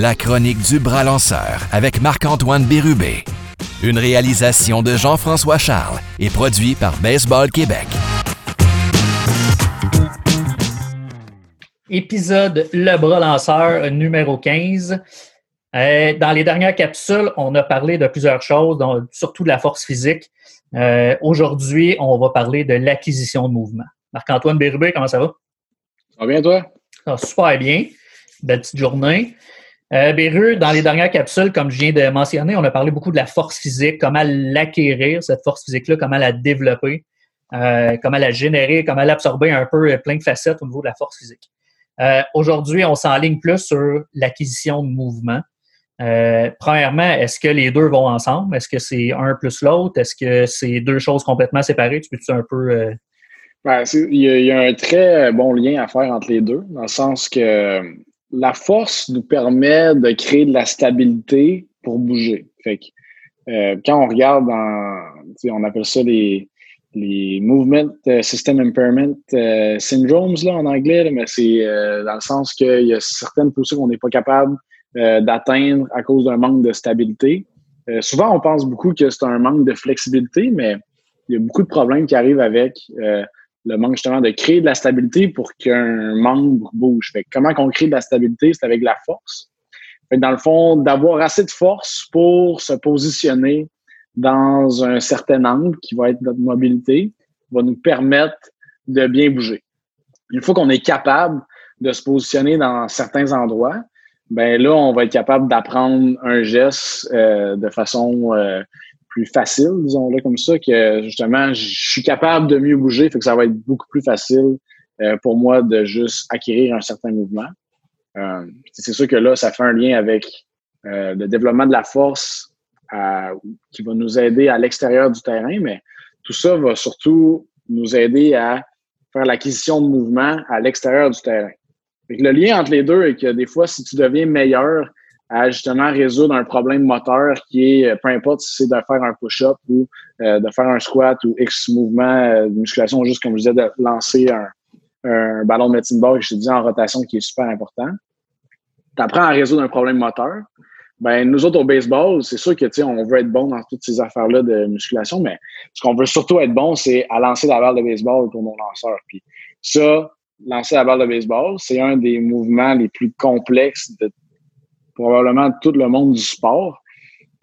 La chronique du bras lanceur avec Marc-Antoine Bérubé. Une réalisation de Jean-François Charles et produit par Baseball Québec. Épisode Le bras lanceur numéro 15. Euh, dans les dernières capsules, on a parlé de plusieurs choses, surtout de la force physique. Euh, aujourd'hui, on va parler de l'acquisition de mouvement. Marc-Antoine Bérubé, comment ça va? Ça va bien, toi? Ça va super bien. Belle petite journée. Euh, dans les dernières capsules, comme je viens de mentionner, on a parlé beaucoup de la force physique, comment l'acquérir, cette force physique-là, comment la développer, euh, comment la générer, comment l'absorber un peu plein de facettes au niveau de la force physique. Euh, aujourd'hui, on s'enligne plus sur l'acquisition de mouvement. Euh, premièrement, est-ce que les deux vont ensemble? Est-ce que c'est un plus l'autre? Est-ce que c'est deux choses complètement séparées? Tu peux-tu un peu. Euh... Ben, il, y a, un très bon lien à faire entre les deux, dans le sens que la force nous permet de créer de la stabilité pour bouger. Fait que, euh, quand on regarde dans, on appelle ça les, les Movement euh, System Impairment euh, Syndromes là, en anglais, mais c'est dans le sens qu'il y a certaines positions qu'on n'est pas capable euh, d'atteindre à cause d'un manque de stabilité. Euh, souvent, on pense beaucoup que c'est un manque de flexibilité, mais il y a beaucoup de problèmes qui arrivent avec euh, le manque justement de créer de la stabilité pour qu'un membre bouge. Fait comment qu'on crée de la stabilité, c'est avec la force. Dans le fond, d'avoir assez de force pour se positionner dans un certain angle qui va être notre mobilité, va nous permettre de bien bouger. Une fois qu'on est capable de se positionner dans certains endroits, ben là, on va être capable d'apprendre un geste euh, de façon euh, facile, disons-le comme ça, que justement, je suis capable de mieux bouger, fait que ça va être beaucoup plus facile euh, pour moi de juste acquérir un certain mouvement. c'est sûr que là, ça fait un lien avec le développement de la force qui va nous aider à l'extérieur du terrain, mais tout ça va surtout nous aider à faire l'acquisition de mouvement à l'extérieur du terrain le lien entre les deux est que des fois, si tu deviens meilleur à justement résoudre un problème moteur qui est, euh, peu importe si c'est de faire un push-up ou euh, de faire un squat ou X mouvement euh, de musculation, juste comme je disais, de lancer un, ballon de médecine ball que je te dis en rotation qui est super important. Tu apprends à résoudre un problème moteur. Ben, nous autres au baseball, c'est sûr que on veut être bon dans toutes ces affaires-là de musculation, mais ce qu'on veut surtout être bon, c'est à lancer la balle de baseball pour nos lanceurs. Puis ça, lancer la balle de baseball, c'est un des mouvements les plus complexes de probablement tout le monde du sport.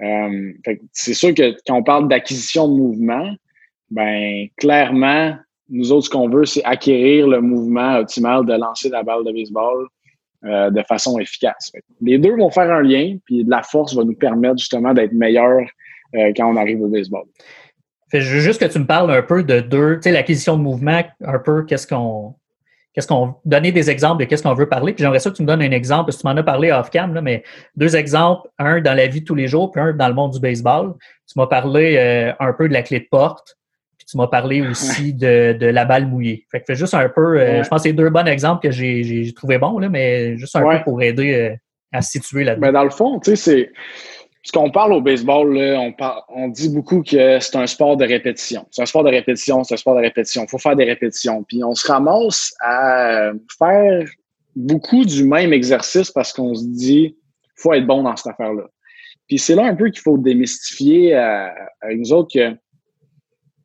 Euh, c'est sûr que quand on parle d'acquisition de mouvement, ben clairement, nous autres, ce qu'on veut, c'est acquérir le mouvement optimal de lancer la balle de baseball euh, de façon efficace. les deux vont faire un lien, puis la force va nous permettre justement d'être meilleur euh, quand on arrive au baseball. Je veux juste que tu me parles un peu de deux, tu sais, l'acquisition de mouvement, un peu qu'est-ce qu'on qu'est-ce qu'on donner des exemples de qu'est-ce qu'on veut parler. Puis j'aimerais ça que tu me donnes un exemple, parce que tu m'en as parlé off-cam, mais deux exemples, un dans la vie de tous les jours, puis un dans le monde du baseball. Tu m'as parlé euh, un peu de la clé de porte, puis tu m'as parlé aussi de, de, la balle mouillée. Fait que fais juste un peu, euh, je pense que c'est deux bons exemples que j'ai trouvé bons, là, mais juste un peu pour aider euh, à se situer là-dedans. Ben dans le fond, tu sais, c'est ce qu'on parle au baseball, on, on dit beaucoup que c'est un sport de répétition. C'est un sport de répétition, c'est un sport de répétition. Il faut faire des répétitions. Puis on se ramasse à faire beaucoup du même exercice parce qu'on se dit faut être bon dans cette affaire-là. Puis c'est là un peu qu'il faut démystifier à, nous autres que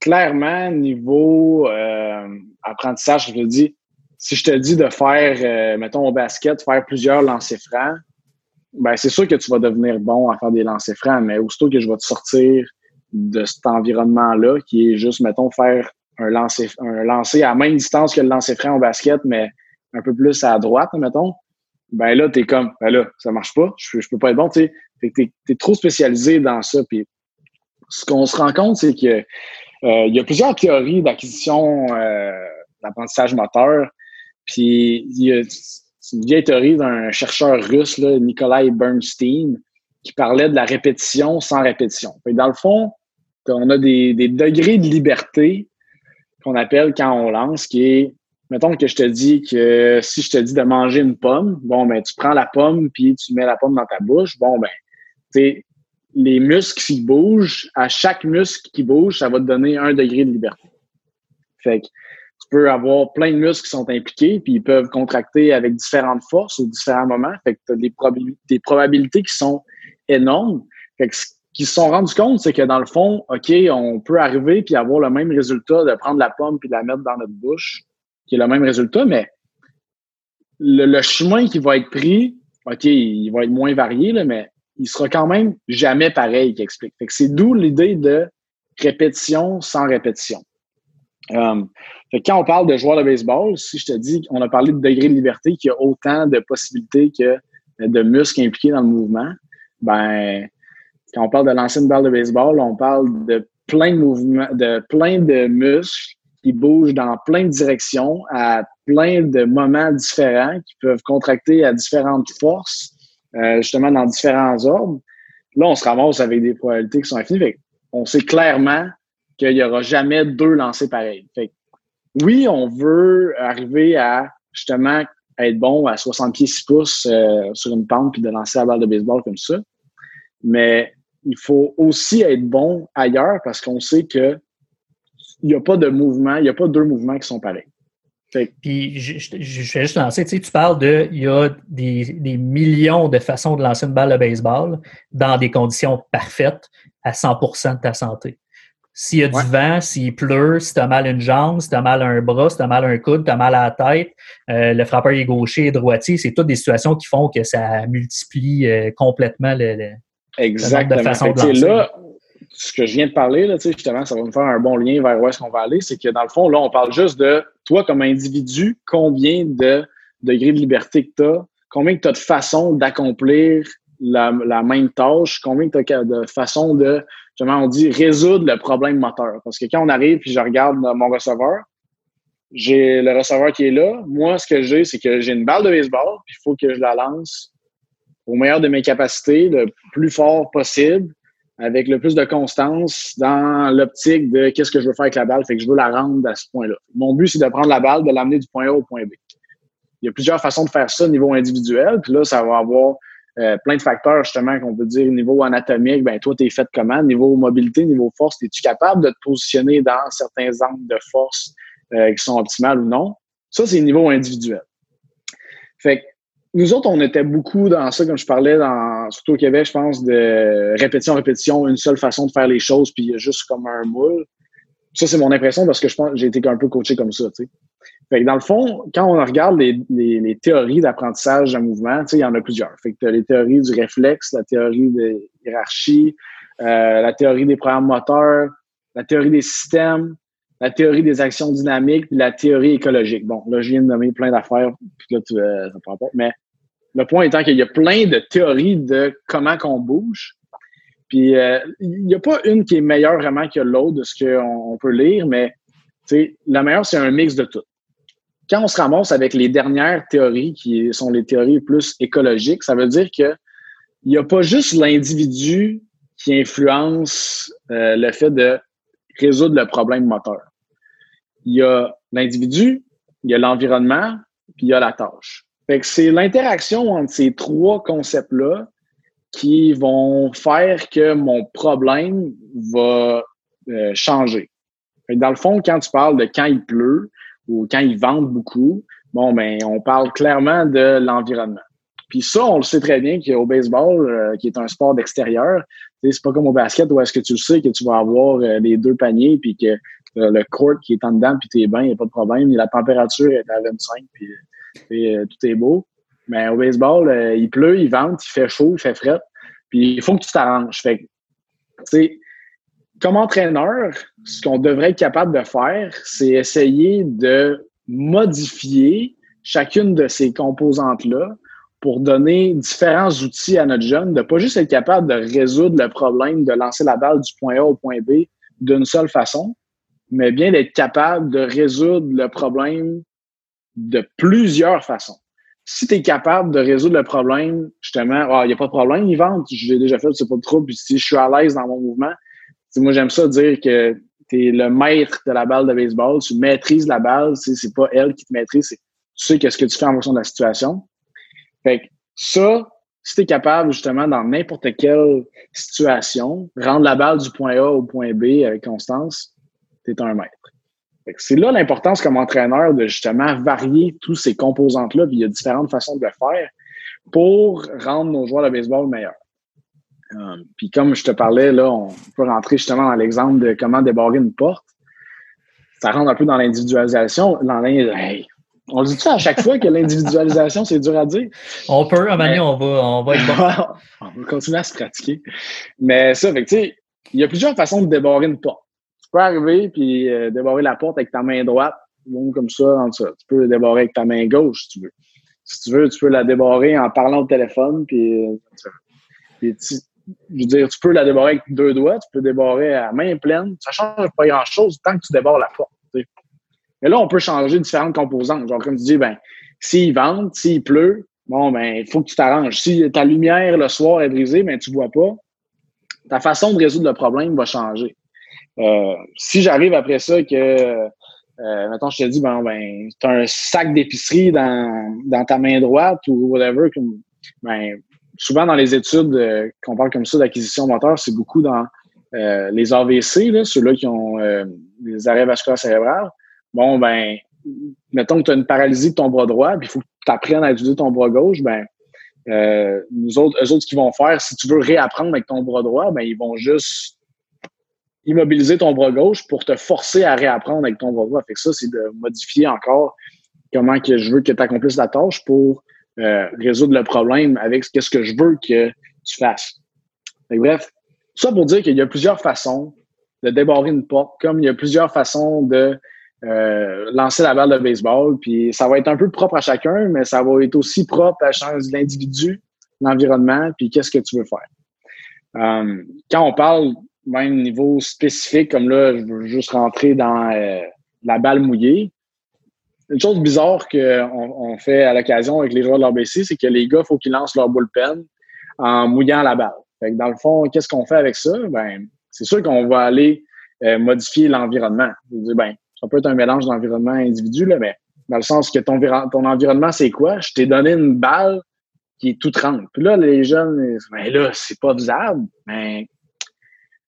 clairement, niveau euh, apprentissage, je te dis, si je te dis de faire, euh, mettons au basket, faire plusieurs lancers francs, ben c'est sûr que tu vas devenir bon à faire des lancers francs, mais aussitôt que je vais te sortir de cet environnement-là, qui est juste, mettons, faire un lancer, un lancer à la même distance que le lancer franc au basket, mais un peu plus à droite, mettons, ben là, t'es comme, ben là, ça marche pas, je, je peux pas être bon, tu sais. T'es, es trop spécialisé dans ça. Puis ce qu'on se rend compte, c'est que euh, il y a plusieurs théories d'acquisition euh, d'apprentissage moteur. Puis il y a une vieille théorie d'un chercheur russe, Nikolai Bernstein, qui parlait de la répétition sans répétition. dans le fond, on a des, degrés de liberté qu'on appelle quand on lance, qui est, mettons que je te dis que si je te dis de manger une pomme, bon, ben, tu prends la pomme puis tu mets la pomme dans ta bouche. Bon, ben, tu les muscles qui bougent, à chaque muscle qui bouge, ça va te donner un degré de liberté. Fait que, peux avoir plein de muscles qui sont impliqués, puis ils peuvent contracter avec différentes forces ou différents moments. Fait que tu as des, probabilités qui sont énormes. Fait que ce qu'ils se sont rendus compte, c'est que dans le fond, OK, on peut arriver puis avoir le même résultat de prendre la pomme puis de la mettre dans notre bouche, qui est le même résultat, mais le, chemin qui va être pris, OK, il va être moins varié, là, mais il sera quand même jamais pareil qui explique. Fait que c'est d'où l'idée de répétition sans répétition. Euh, quand on parle de joueur de baseball, si je te dis, on a parlé de degré de liberté, qu'il y a autant de possibilités que de muscles impliqués dans le mouvement, ben, quand on parle de lancer une balle de baseball, on parle de plein de mouvements, de plein de muscles qui bougent dans plein de directions à plein de moments différents qui peuvent contracter à différentes forces, euh, justement dans différents ordres. Là, on se ramasse avec des probabilités qui sont infinies. on sait clairement qu'il n'y aura jamais deux lancers pareils. Fait oui, on veut arriver à justement être bon à 60 pieds 6 pouces euh, sur une pente puis de lancer la balle de baseball comme ça. Mais il faut aussi être bon ailleurs parce qu'on sait que il n'y a pas de mouvement, il n'y a pas deux mouvements qui sont pareils. Puis je, vais juste lancer, tu parles de il y a des, millions de façons de lancer une balle de baseball dans des conditions parfaites à 100% de ta santé. S'il y a du vent, s'il pleut, si tu as mal une jambe, si tu as mal un bras, si tu as mal un coude, tu as mal à la tête, euh, le frappeur est gaucher et droitier, c'est toutes des situations qui font que ça multiplie euh, complètement le, Exactement. là, ce que je viens de parler, là, justement, ça va me faire un bon lien vers où est-ce qu'on va aller. C'est que dans le fond, là, on parle juste de toi comme individu, combien de degrés de liberté que tu as, combien tu as de façons d'accomplir la, même tâche, combien tu as de façons de, justement, on dit résoudre le problème moteur. Parce que quand on arrive puis je regarde mon receveur, j'ai le receveur qui est là. Moi, ce que j'ai, c'est que j'ai une balle de baseball, puis il faut que je la lance au meilleur de mes capacités, le plus fort possible, avec le plus de constance dans l'optique de qu'est-ce que je veux faire avec la balle, fait que je veux la rendre à ce point-là. Mon but, c'est de prendre la balle, de l'amener du point A au point B. Il y a plusieurs façons de faire ça au niveau individuel, puis là, ça va avoir euh, plein de facteurs, justement, qu'on peut dire niveau anatomique, ben toi, tu es fait comment? Niveau mobilité, niveau force, es-tu capable de te positionner dans certains angles de force euh, qui sont optimales ou non? Ça, c'est niveau individuel. Fait que nous autres, on était beaucoup dans ça, comme je parlais, dans, surtout au Québec, je pense, de répétition, répétition, une seule façon de faire les choses, puis il y a juste comme un moule. Ça, c'est mon impression parce que je pense j'ai été un peu coaché comme ça, tu sais. Fait que dans le fond, quand on regarde les, les, théories d'apprentissage d'un mouvement, il y en a plusieurs. Fait que as les théories du réflexe, la théorie de hiérarchie, euh, la théorie des programmes moteurs, la théorie des systèmes, la théorie des actions dynamiques, puis la théorie écologique. Bon, là, je viens de nommer plein d'affaires, puis là, tu, euh, ça prend pas. Mais le point étant qu'il y a plein de théories de comment qu'on bouge. Puis euh, il n'y a pas une qui est meilleure vraiment que l'autre de ce qu'on peut lire, mais la meilleure, c'est un mix de tout. Quand on se ramasse avec les dernières théories qui sont les théories plus écologiques, ça veut dire que il n'y a pas juste l'individu qui influence euh, le fait de résoudre le problème moteur il y a l'individu, il y a l'environnement, puis il y a la tâche. C'est l'interaction entre ces trois concepts-là qui vont faire que mon problème va euh, changer. Dans le fond, quand tu parles de quand il pleut ou quand il vente beaucoup, bon, ben, on parle clairement de l'environnement. Puis ça, on le sait très bien qu'au baseball, euh, qui est un sport d'extérieur, c'est pas comme au basket où est-ce que tu le sais que tu vas avoir euh, les deux paniers puis que euh, le court qui est en dedans, puis t'es bien, il a pas de problème. La température est à 25, puis, tout est beau. Mais au baseball, il pleut, il vente, il fait chaud, il fait fret. Puis il faut que tu t'arranges. Fait comme entraîneur, ce qu'on devrait être capable de faire, c'est essayer de modifier chacune de ces composantes-là pour donner différents outils à notre jeune, de pas juste être capable de résoudre le problème de lancer la balle du point A au point B d'une seule façon, mais bien d'être capable de résoudre le problème de plusieurs façons. Si tu es capable de résoudre le problème, justement, il ah, n'y a pas de problème, vendent, je l'ai déjà fait, c'est pas de trouble, puis si je suis à l'aise dans mon mouvement, moi j'aime ça dire que tu es le maître de la balle de baseball, tu maîtrises la balle, c'est pas elle qui te maîtrise, tu sais qu'est-ce que tu fais en fonction de la situation. Fait que ça, si tu es capable justement dans n'importe quelle situation, rendre la balle du point A au point B avec constance, tu es un maître. C'est là l'importance comme entraîneur de justement varier tous ces composantes-là, puis il y a différentes façons de le faire pour rendre nos joueurs de baseball meilleurs. Euh, puis comme je te parlais, là, on peut rentrer justement dans l'exemple de comment débarrer une porte. Ça rentre un peu dans l'individualisation. on le dit à chaque fois que l'individualisation, c'est dur à dire? On peut, à un on va, on va être on va continuer à se pratiquer. Mais ça, fait tu sais, il y a plusieurs façons de débarrer une porte. Tu peux arriver puis euh, débarrer la porte avec ta main droite, comme ça, ça. Tu peux le débarrer avec ta main gauche, si tu veux. Si tu veux, tu peux la débarrer en parlant au téléphone, puis, euh, puis tu, je veux dire, tu peux la débarrer avec deux doigts, tu peux débarrer à main pleine. Ça change pas grand-chose tant que tu débarres la porte. Mais là, on peut changer différentes composantes. Genre, comme tu dis, ben, s'il vente, s'il pleut, bon, ben, il faut que tu t'arranges. Si ta lumière le soir est brisée, ben, tu vois pas, ta façon de résoudre le problème va changer. Euh, si j'arrive après ça que, euh, mettons, je te dis, ben, ben, tu as un sac d'épicerie dans, dans ta main droite ou whatever, ben, souvent dans les études euh, qu'on parle comme ça d'acquisition moteur, c'est beaucoup dans euh, les AVC, ceux-là qui ont euh, des arrêts vasculaires cérébrales. Bon, ben, mettons que tu as une paralysie de ton bras droit, puis il faut que tu apprennes à utiliser ton bras gauche, ben, nous autres, eux autres, qu'ils vont faire, si tu veux réapprendre avec ton bras droit, ben, ils vont juste immobiliser ton bras gauche pour te forcer à réapprendre avec ton bras droit. Fait que ça, c'est de modifier encore comment que je veux que tu accomplisses la tâche pour euh, résoudre le problème avec ce que je veux que tu fasses. bref, ça pour dire qu'il y a plusieurs façons de débarrer une porte, comme il y a plusieurs façons de euh, lancer la balle de baseball. Puis ça va être un peu propre à chacun, mais ça va être aussi propre à l'individu, l'environnement, puis qu'est-ce que tu veux faire. Euh, quand on parle même niveau spécifique, comme là, je veux juste rentrer dans la balle mouillée, une chose bizarre qu'on on fait à l'occasion avec les joueurs de l'RBC, c'est que les gars, il faut qu'ils lancent leur bullpen en mouillant la balle. Fait dans le fond, qu'est-ce qu'on fait avec ça? Ben, c'est sûr qu'on va aller euh, modifier l'environnement. Ben, ça peut être un mélange d'environnement individu, là, mais dans le sens que ton, ton environnement, c'est quoi? Je t'ai donné une balle qui est toute trempe. Puis là, les jeunes, ben là, c'est pas faisable. Ben,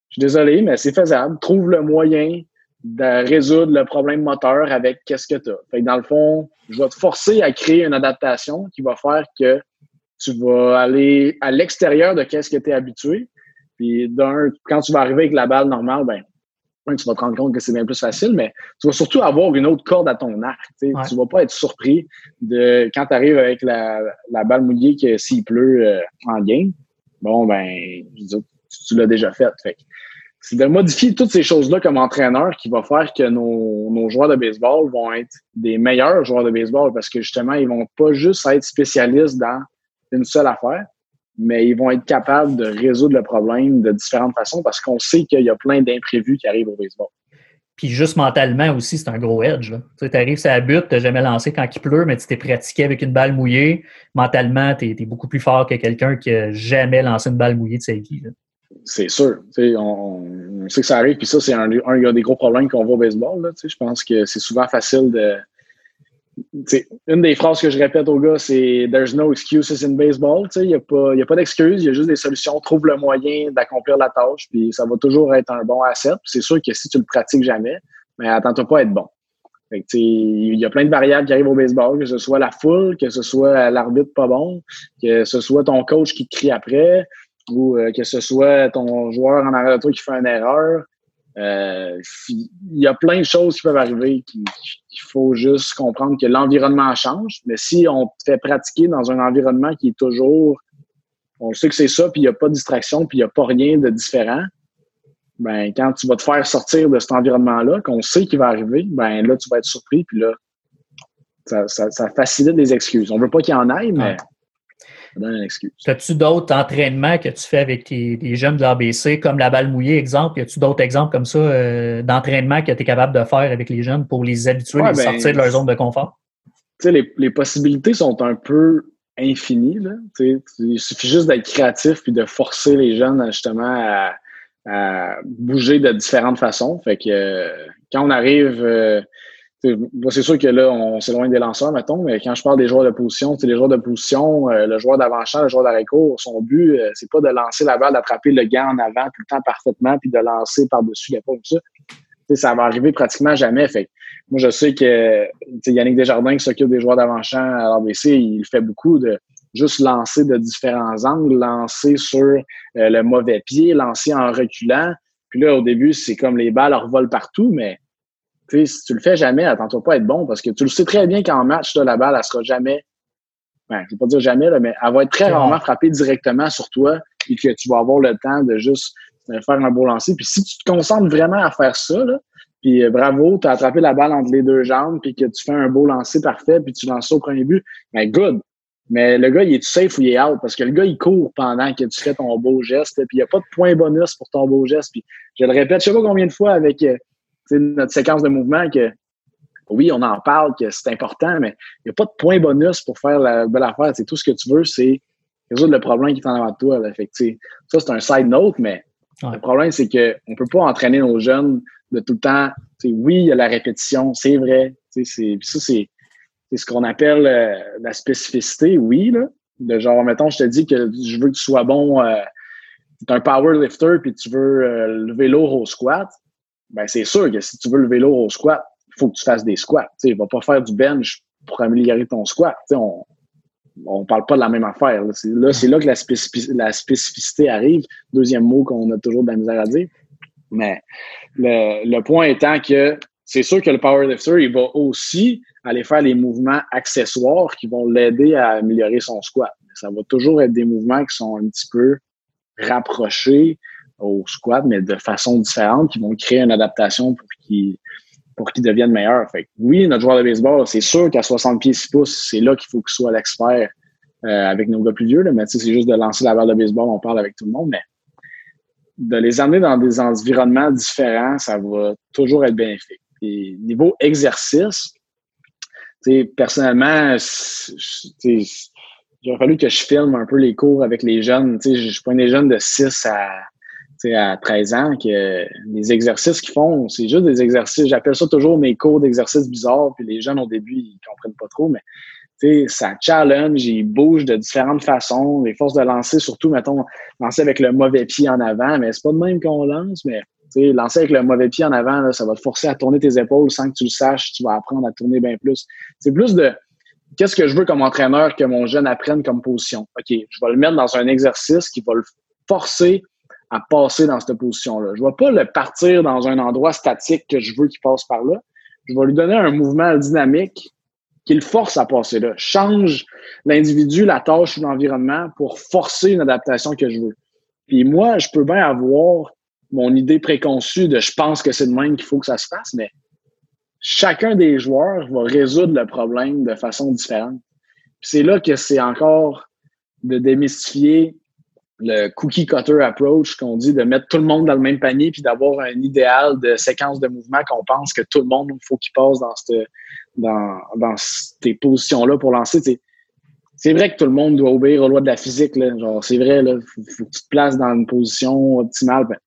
je suis désolé, mais c'est faisable. Trouve le moyen de résoudre le problème moteur avec qu'est-ce que tu as. Fait que dans le fond, je vais te forcer à créer une adaptation qui va faire que tu vas aller à l'extérieur de qu'est-ce que tu es habitué. Puis d'un, quand tu vas arriver avec la balle normale, ben, tu vas te rendre compte que c'est bien plus facile, mais tu vas surtout avoir une autre corde à ton arc. Tu ne vas pas être surpris de quand tu arrives avec la, la, balle mouillée que s'il pleut euh, en game. Bon, ben, je tu, tu l'as déjà fait. fait c'est de modifier toutes ces choses-là comme entraîneur qui va faire que nos, nos, joueurs de baseball vont être des meilleurs joueurs de baseball parce que justement, ils vont pas juste être spécialistes dans une seule affaire, mais ils vont être capables de résoudre le problème de différentes façons parce qu'on sait qu'il y a plein d'imprévus qui arrivent au baseball. Puis juste mentalement aussi, c'est un gros edge. Tu arrives la butte, tu jamais lancé quand il pleut, mais tu t'es pratiqué avec une balle mouillée. Mentalement, tu es, beaucoup plus fort que quelqu'un qui n'a jamais lancé une balle mouillée de sa vie. C'est sûr. On, sait que ça arrive, puis ça, c'est un, des gros problèmes qu'on voit au baseball. Je pense que c'est souvent facile de. Une des phrases que je répète aux gars, c'est There's no excuses in baseball. Il n'y a pas, pas d'excuses, il y a juste des solutions. Trouve le moyen d'accomplir la tâche, puis ça va toujours être un bon asset. C'est sûr que si tu le pratiques jamais, mais attends-toi pas à être bon. Il y a plein de variables qui arrivent au baseball, que ce soit la foule, que ce soit l'arbitre pas bon, que ce soit ton coach qui te crie après, ou euh, que ce soit ton joueur en arrière de toi qui fait une erreur. Euh, il y a plein de choses qui peuvent arriver qu'il faut juste comprendre que l'environnement change. Mais si on te fait pratiquer dans un environnement qui est toujours, on sait que c'est ça, puis il n'y a pas de distraction, puis il n'y a pas rien de différent, ben quand tu vas te faire sortir de cet environnement-là, qu'on sait qu'il va arriver, ben là, tu vas être surpris, puis là, ça, facilite les excuses. On veut pas qu'il y en aille, mais As-tu d'autres entraînements que tu fais avec tes, jeunes de l'ABC, comme la balle mouillée, exemple? Y a-tu d'autres exemples comme ça euh, d'entraînement que tu es capable de faire avec les jeunes pour les habituer à ben, sortir de leur zone de confort? Les, les possibilités sont un peu infinies. Là. Il suffit juste d'être créatif puis de forcer les jeunes justement à, bouger de différentes façons. Fait que euh, quand on arrive. Euh, c'est sûr que là, on s'éloigne des lanceurs, mettons, mais quand je parle des joueurs de position, c'est les joueurs de position, euh, le joueur d'avant-champ, le joueur d'arrêt-court, son but, euh, c'est pas de lancer la balle, d'attraper le gant en avant tout le temps parfaitement, puis de lancer par-dessus l'épaule, ça. ça va arriver pratiquement jamais. Fait moi, je sais que Yannick Desjardins qui s'occupe des joueurs d'avant-champ à l'RBC, il fait beaucoup de juste lancer de différents angles, lancer sur euh, le mauvais pied, lancer en reculant. Puis là, au début, c'est comme les balles revolent partout, mais si tu le fais jamais, attends-toi pas à être bon parce que tu le sais très bien qu'en match, là, la balle, elle sera jamais, ben, je vais pas dire jamais, là, mais elle va être très rarement frappée directement sur toi et que tu vas avoir le temps de juste euh, faire un beau lancer. Puis si tu te concentres vraiment à faire ça, là, puis euh, bravo, tu as attrapé la balle entre les deux jambes, puis que tu fais un beau lancer parfait, puis tu lances ça au premier but, ben good. Mais le gars, il est safe ou il est out? Parce que le gars, il court pendant que tu fais ton beau geste, puis il n'y a pas de point bonus pour ton beau geste. Puis je le répète, je sais pas combien de fois avec euh, notre séquence de mouvement que oui, on en parle, que c'est important, mais il n'y a pas de point bonus pour faire la belle affaire. C'est tout ce que tu veux, c'est résoudre le problème qui est en avant de toi. Là. Fait ça, c'est un side note, mais le problème, c'est qu'on ne peut pas entraîner nos jeunes de tout le temps. oui, il y a la répétition, c'est vrai. C'est, ça, c'est, ce qu'on appelle euh, la spécificité, oui. Là. De genre, mettons, je te dis que je veux que tu sois bon, euh, tu es un power lifter puis tu veux euh, lever lourd au squat. Ben, c'est sûr que si tu veux lever lourd au squat, il faut que tu fasses des squats. Tu ne va pas faire du bench pour améliorer ton squat. on ne parle pas de la même affaire. Là, c'est là, que la, spécificité arrive. Deuxième mot qu'on a toujours de la misère à dire. Mais le, point étant que c'est sûr que le powerlifter, il va aussi aller faire les mouvements accessoires qui vont l'aider à améliorer son squat. Ça va toujours être des mouvements qui sont un petit peu rapprochés au squat, mais de façon différente, qui vont créer une adaptation pour qu'il pour qu'il devienne meilleur. Fait oui, notre joueur de baseball, c'est sûr qu'à 60 pieds 6 pouces, c'est là qu'il faut qu'il soit l'expert euh, avec nos gars plus vieux. Là, mais c'est juste de lancer la balle de baseball, on parle avec tout le monde, mais de les amener dans des environnements différents, ça va toujours être bénéfique. Et niveau exercice, personnellement, il a fallu que je filme un peu les cours avec les jeunes. Je pas des jeunes de 6 à, à 13 ans que les exercices qu'ils font, c'est juste des exercices. J'appelle ça toujours mes cours d'exercices bizarres. Puis les jeunes, au début, ils comprennent pas trop, mais ça challenge, ils bougent de différentes façons. Les forces de lancer, surtout, mettons, lancer avec le mauvais pied en avant, mais c'est pas de même qu'on lance, mais lancer avec le mauvais pied en avant, ça va te forcer à tourner tes épaules sans que tu le saches. Tu vas apprendre à tourner bien plus. C'est plus de qu'est-ce que je veux comme entraîneur que mon jeune apprenne comme position? OK, je vais le mettre dans un exercice qui va le forcer à passer dans cette position-là. Je ne vais pas le partir dans un endroit statique que je veux qu'il passe par là. Je vais lui donner un mouvement dynamique qui le force à passer là. Change l'individu, la tâche ou l'environnement pour forcer une adaptation que je veux. Puis moi, je peux bien avoir mon idée préconçue de je pense que c'est de même qu'il faut que ça se fasse, mais chacun des joueurs va résoudre le problème de façon différente. c'est là que c'est encore de démystifier le cookie cutter approach qu'on dit de mettre tout le monde dans le même panier puis d'avoir un idéal de séquence de mouvement qu'on pense que tout le monde faut qu'il passe dans cette dans, dans ces positions là pour lancer. C'est vrai que tout le monde doit obéir aux lois de la physique là. genre c'est vrai là faut, que tu te places dans une position optimale ben,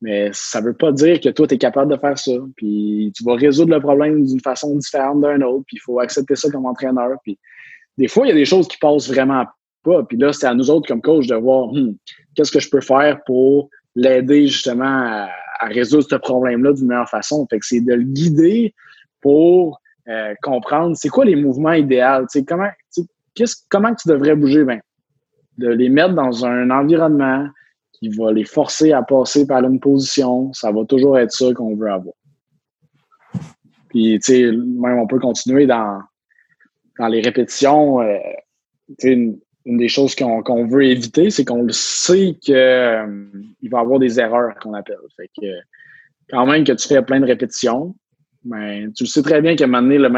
mais ça veut pas dire que toi tu es capable de faire ça. Puis tu vas résoudre le problème d'une façon différente d'un autre puis il faut accepter ça comme entraîneur. Puis des fois il y a des choses qui passent vraiment Puis là, c'est à nous autres comme coach de voir hmm, qu'est-ce que je peux faire pour l'aider justement à, résoudre ce problème-là d'une meilleure façon. Fait que c'est de le guider pour euh, comprendre c'est quoi les mouvements idéaux. comment, qu'est-ce, comment tu devrais bouger? Ben, de les mettre dans un environnement qui va les forcer à passer par une position, ça va toujours être ça qu'on veut avoir. Puis, tu sais, même on peut continuer dans, dans les répétitions. Euh, une des choses qu'on veut éviter, c'est qu'on le sait qu'il euh, va y avoir des erreurs qu'on appelle. Fait que quand même que tu fais plein de répétitions, mais ben, tu le sais très bien qu'à un moment donné, le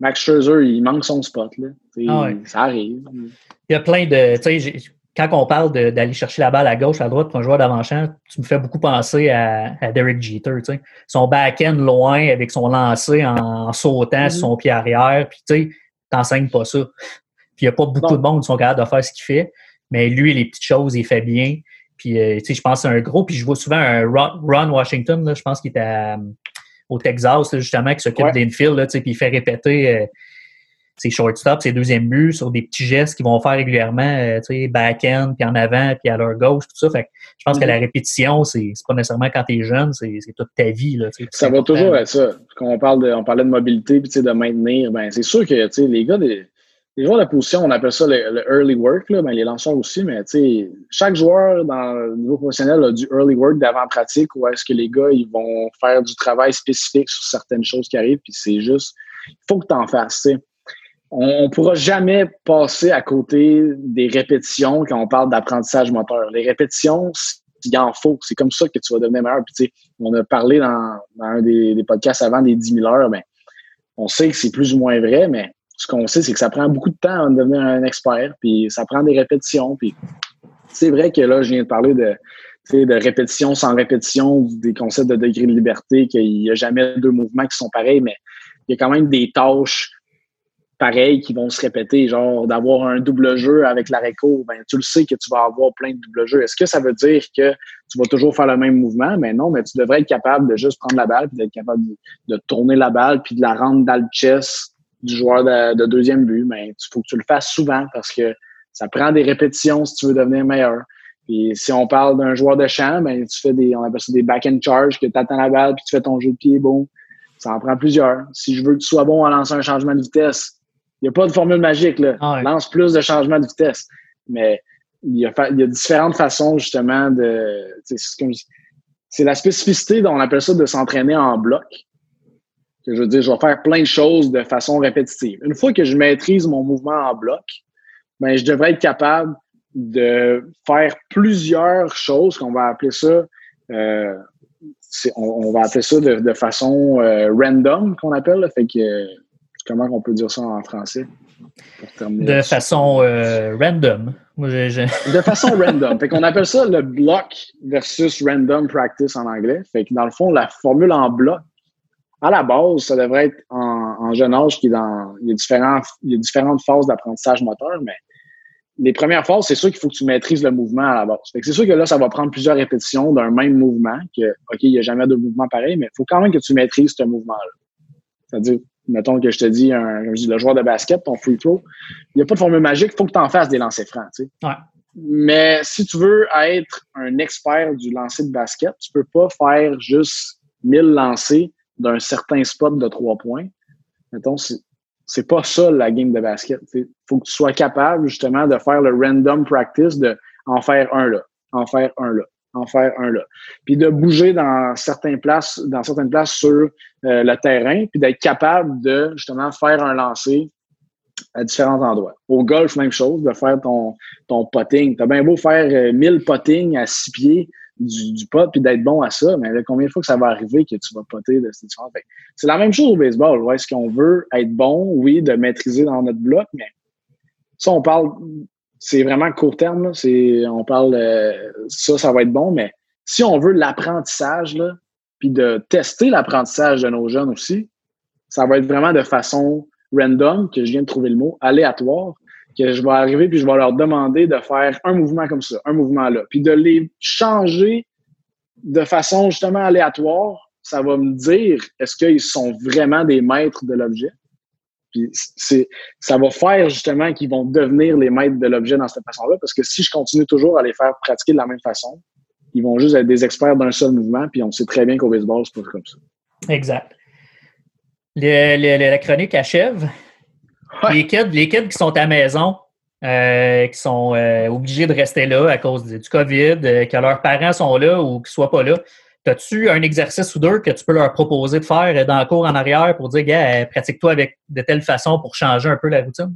Max Scherzer, il manque son spot. Là. Ah ça arrive. Il y a plein de. Quand on parle d'aller chercher la balle à gauche, à droite pour un joueur d'avant-champ, tu me fais beaucoup penser à, Derek Jeter. Son back-end loin avec son lancer en, sautant sur mm-hmm. son pied arrière. Puis tu n'enseignes pas ça. Puis il n'y a pas beaucoup de monde qui sont capables de faire ce qu'il fait. Mais lui, les petites choses, il fait bien. Puis, euh, tu sais, je pense que c'est un gros. Puis je vois souvent un Ron, Washington, là, je pense qu'il est au Texas, justement, qui s'occupe ouais. d'Infield, puis il fait répéter. Euh, ses shortstops, ses deuxièmes buts sur des petits gestes qu'ils vont faire régulièrement, euh, tu sais, back-end, puis en avant, puis à leur gauche, tout ça. Fait que je pense que la mm-hmm. répétition, c'est pas nécessairement quand tu es jeune, c'est toute ta vie. Là, ça va toujours être ça. Quand on, parle de, on parlait de mobilité, puis de maintenir, ben c'est sûr que les gars, des, les joueurs de position, on appelle ça le, early work, là, ben, les lanceurs aussi, mais chaque joueur dans le niveau professionnel a du early work d'avant-pratique où est-ce que les gars ils vont faire du travail spécifique sur certaines choses qui arrivent, puis c'est juste, il faut que tu en fasses. On ne pourra jamais passer à côté des répétitions quand on parle d'apprentissage moteur. Les répétitions, il en faut. C'est comme ça que tu vas devenir meilleur. Puis, on a parlé dans, un des, podcasts avant des 10 000 heures, mais on sait que c'est plus ou moins vrai, mais ce qu'on sait, c'est que ça prend beaucoup de temps de devenir un expert, puis ça prend des répétitions. Puis c'est vrai que là, je viens de parler de, de répétition sans répétition, des concepts de degré de liberté, qu'il n'y a jamais deux mouvements qui sont pareils, mais il y a quand même des tâches pareilles qui vont se répéter, genre d'avoir un double jeu avec la réco, ben tu le sais que tu vas avoir plein de double jeux. Est-ce que ça veut dire que tu vas toujours faire le même mouvement? Mais ben non, mais tu devrais être capable de juste prendre la balle, puis d'être capable de, de, tourner la balle, puis de la rendre dans le chest du joueur de, deuxième but, mais il faut que tu le fasses souvent parce que ça prend des répétitions si tu veux devenir meilleur. Puis si on parle d'un joueur de champ, ben tu fais des, on appelle ça des back and charge, que tu attends la balle puis tu fais ton jeu de pied, bon, ça en prend plusieurs. Si je veux que tu sois bon à lancer un changement de vitesse, il n'y a pas de formule magique, là. Ah Lance plus de changements de vitesse. Mais il y a, il y a différentes façons, justement, de, c'est la spécificité dont on appelle ça de s'entraîner en bloc je veux dire, je vais faire plein de choses de façon répétitive. Une fois que je maîtrise mon mouvement en bloc, ben, je devrais être capable de faire plusieurs choses qu'on va appeler ça, euh, on, va appeler ça de, façon euh, random, qu'on appelle. fait que, comment on peut dire ça en français? de façon euh, random. de façon random. Fait qu'on appelle ça le block versus random practice en anglais. Fait que dans le fond, la formule en bloc, à la base, ça devrait être en, jeune âge qui dans. Il y a, différents, il y a différentes phases d'apprentissage moteur, mais les premières phases, c'est sûr qu'il faut que tu maîtrises le mouvement à la base. c'est sûr que là, ça va prendre plusieurs répétitions d'un même mouvement, que, OK, il n'y a jamais de mouvement pareil, mais il faut quand même que tu maîtrises ce mouvement-là. C'est-à-dire, mettons que je te dis, un, le joueur de basket, ton free throw, il n'y a pas de formule magique, il faut que tu en fasses des lancers francs. Tu sais. Mais si tu veux être un expert du lancer de basket, tu peux pas faire juste 1000 lancers d'un certain spot de trois points. Mettons, c'est pas ça la game de basket. Il faut que tu sois capable justement de faire le random practice, de en faire un là, en faire un là, en faire un là. Puis de bouger dans certaines places, dans certaines places sur euh, le terrain, puis d'être capable de justement faire un lancer à différents endroits. Au golf, même chose, de faire ton, ton potting. T'as bien beau faire 1000 euh, pottings à six pieds, du, du pot puis d'être bon à ça, mais combien de fois que ça va arriver que tu vas poter de cette façon? C'est la même chose au baseball. Ouais. Est-ce qu'on veut être bon, oui, de maîtriser dans notre bloc, mais ça, on parle, c'est vraiment court terme. C'est, on parle, euh, ça, ça va être bon, mais si on veut l'apprentissage, là, puis de tester l'apprentissage de nos jeunes aussi, ça va être vraiment de façon random, que je viens de trouver le mot, aléatoire, que je vais arriver puis je vais leur demander de faire un mouvement comme ça, un mouvement là, puis de les changer de façon justement aléatoire, ça va me dire est-ce qu'ils sont vraiment des maîtres de l'objet? Puis c'est, ça va faire justement qu'ils vont devenir les maîtres de l'objet dans cette façon-là, parce que si je continue toujours à les faire pratiquer de la même façon, ils vont juste être des experts d'un seul mouvement, puis on sait très bien qu'au baseball, c'est pas comme ça. Exact. la chronique achève. Les, kids, les kids qui sont à la maison, euh, qui sont euh, obligés de rester là à cause du COVID, euh, que leurs parents sont là ou qu'ils ne soient pas là, as-tu un exercice ou deux que tu peux leur proposer de faire dans le cours en arrière pour dire, gars, pratique-toi avec de telle façon pour changer un peu la routine?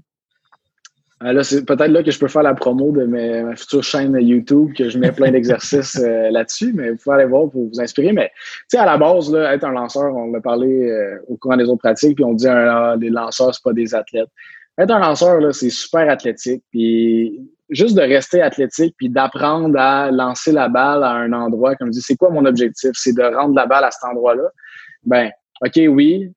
Là, c'est peut-être là que je peux faire la promo de mes, ma future chaîne YouTube, que je mets plein d'exercices là-dessus, mais vous pouvez aller voir pour vous inspirer. Mais tu sais, à la base, là, être un lanceur, on l'a parlé au courant des autres pratiques, puis on dit ah, les lanceurs, c'est pas des athlètes être un lanceur, là, c'est super athlétique. Puis juste de rester athlétique puis d'apprendre à lancer la balle à un endroit, comme je dis, c'est quoi mon objectif? C'est de rendre la balle à cet endroit-là? Ben, OK, oui,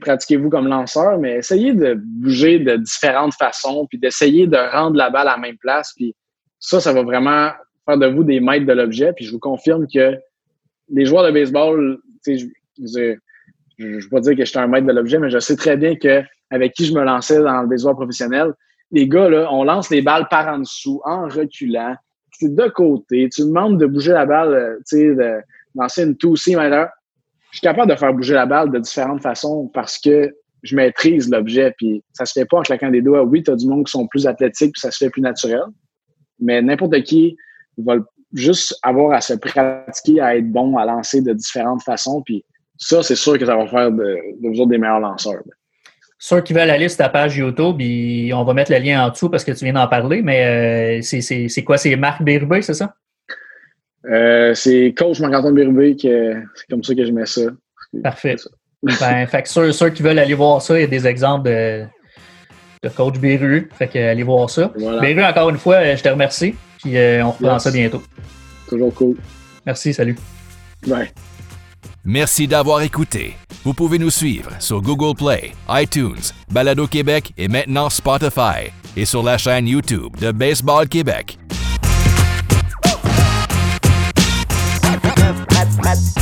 pratiquez-vous comme lanceur, mais essayez de bouger de différentes façons, puis d'essayer de rendre la balle à la même place. Puis ça, ça va vraiment faire de vous des maîtres de l'objet. Puis je vous confirme que les joueurs de baseball, je ne vais pas dire que je suis un maître de l'objet, mais je sais très bien que avec qui je me lançais dans le baseball professionnel, les gars, là, on lance les balles par en dessous, en reculant. C'est de côté. Tu demandes de bouger la balle, euh, tu sais, de lancer une two-seam. Je suis capable de faire bouger la balle de différentes façons parce que je maîtrise l'objet. Puis ça se fait pas en claquant des doigts. Oui, tu as du monde qui sont plus athlétiques, puis ça se fait plus naturel. Mais n'importe qui va juste avoir à se pratiquer à être bon, à lancer de différentes façons. Puis ça, c'est sûr que ça va faire de, vous des meilleurs lanceurs. Ceux qui veulent aller sur ta page YouTube, on va mettre le lien en dessous parce que tu viens d'en parler, mais euh, c'est quoi? C'est Marc Bérubé, c'est ça? Euh, c'est coach Marc-Antoine Bérubé, c'est comme ça que je mets ça. Parfait. ben, fait que ceux, ceux, qui veulent aller voir ça, il y a des exemples de, de coach Béru. Fait que allez voir ça. Béru, encore une fois, je te remercie. Puis euh, on reprend ça bientôt. Toujours cool. Merci, salut. Bye. Merci d'avoir écouté. Vous pouvez nous suivre sur Google Play, iTunes, Balado Québec et maintenant Spotify et sur la chaîne YouTube de Baseball Québec. Matt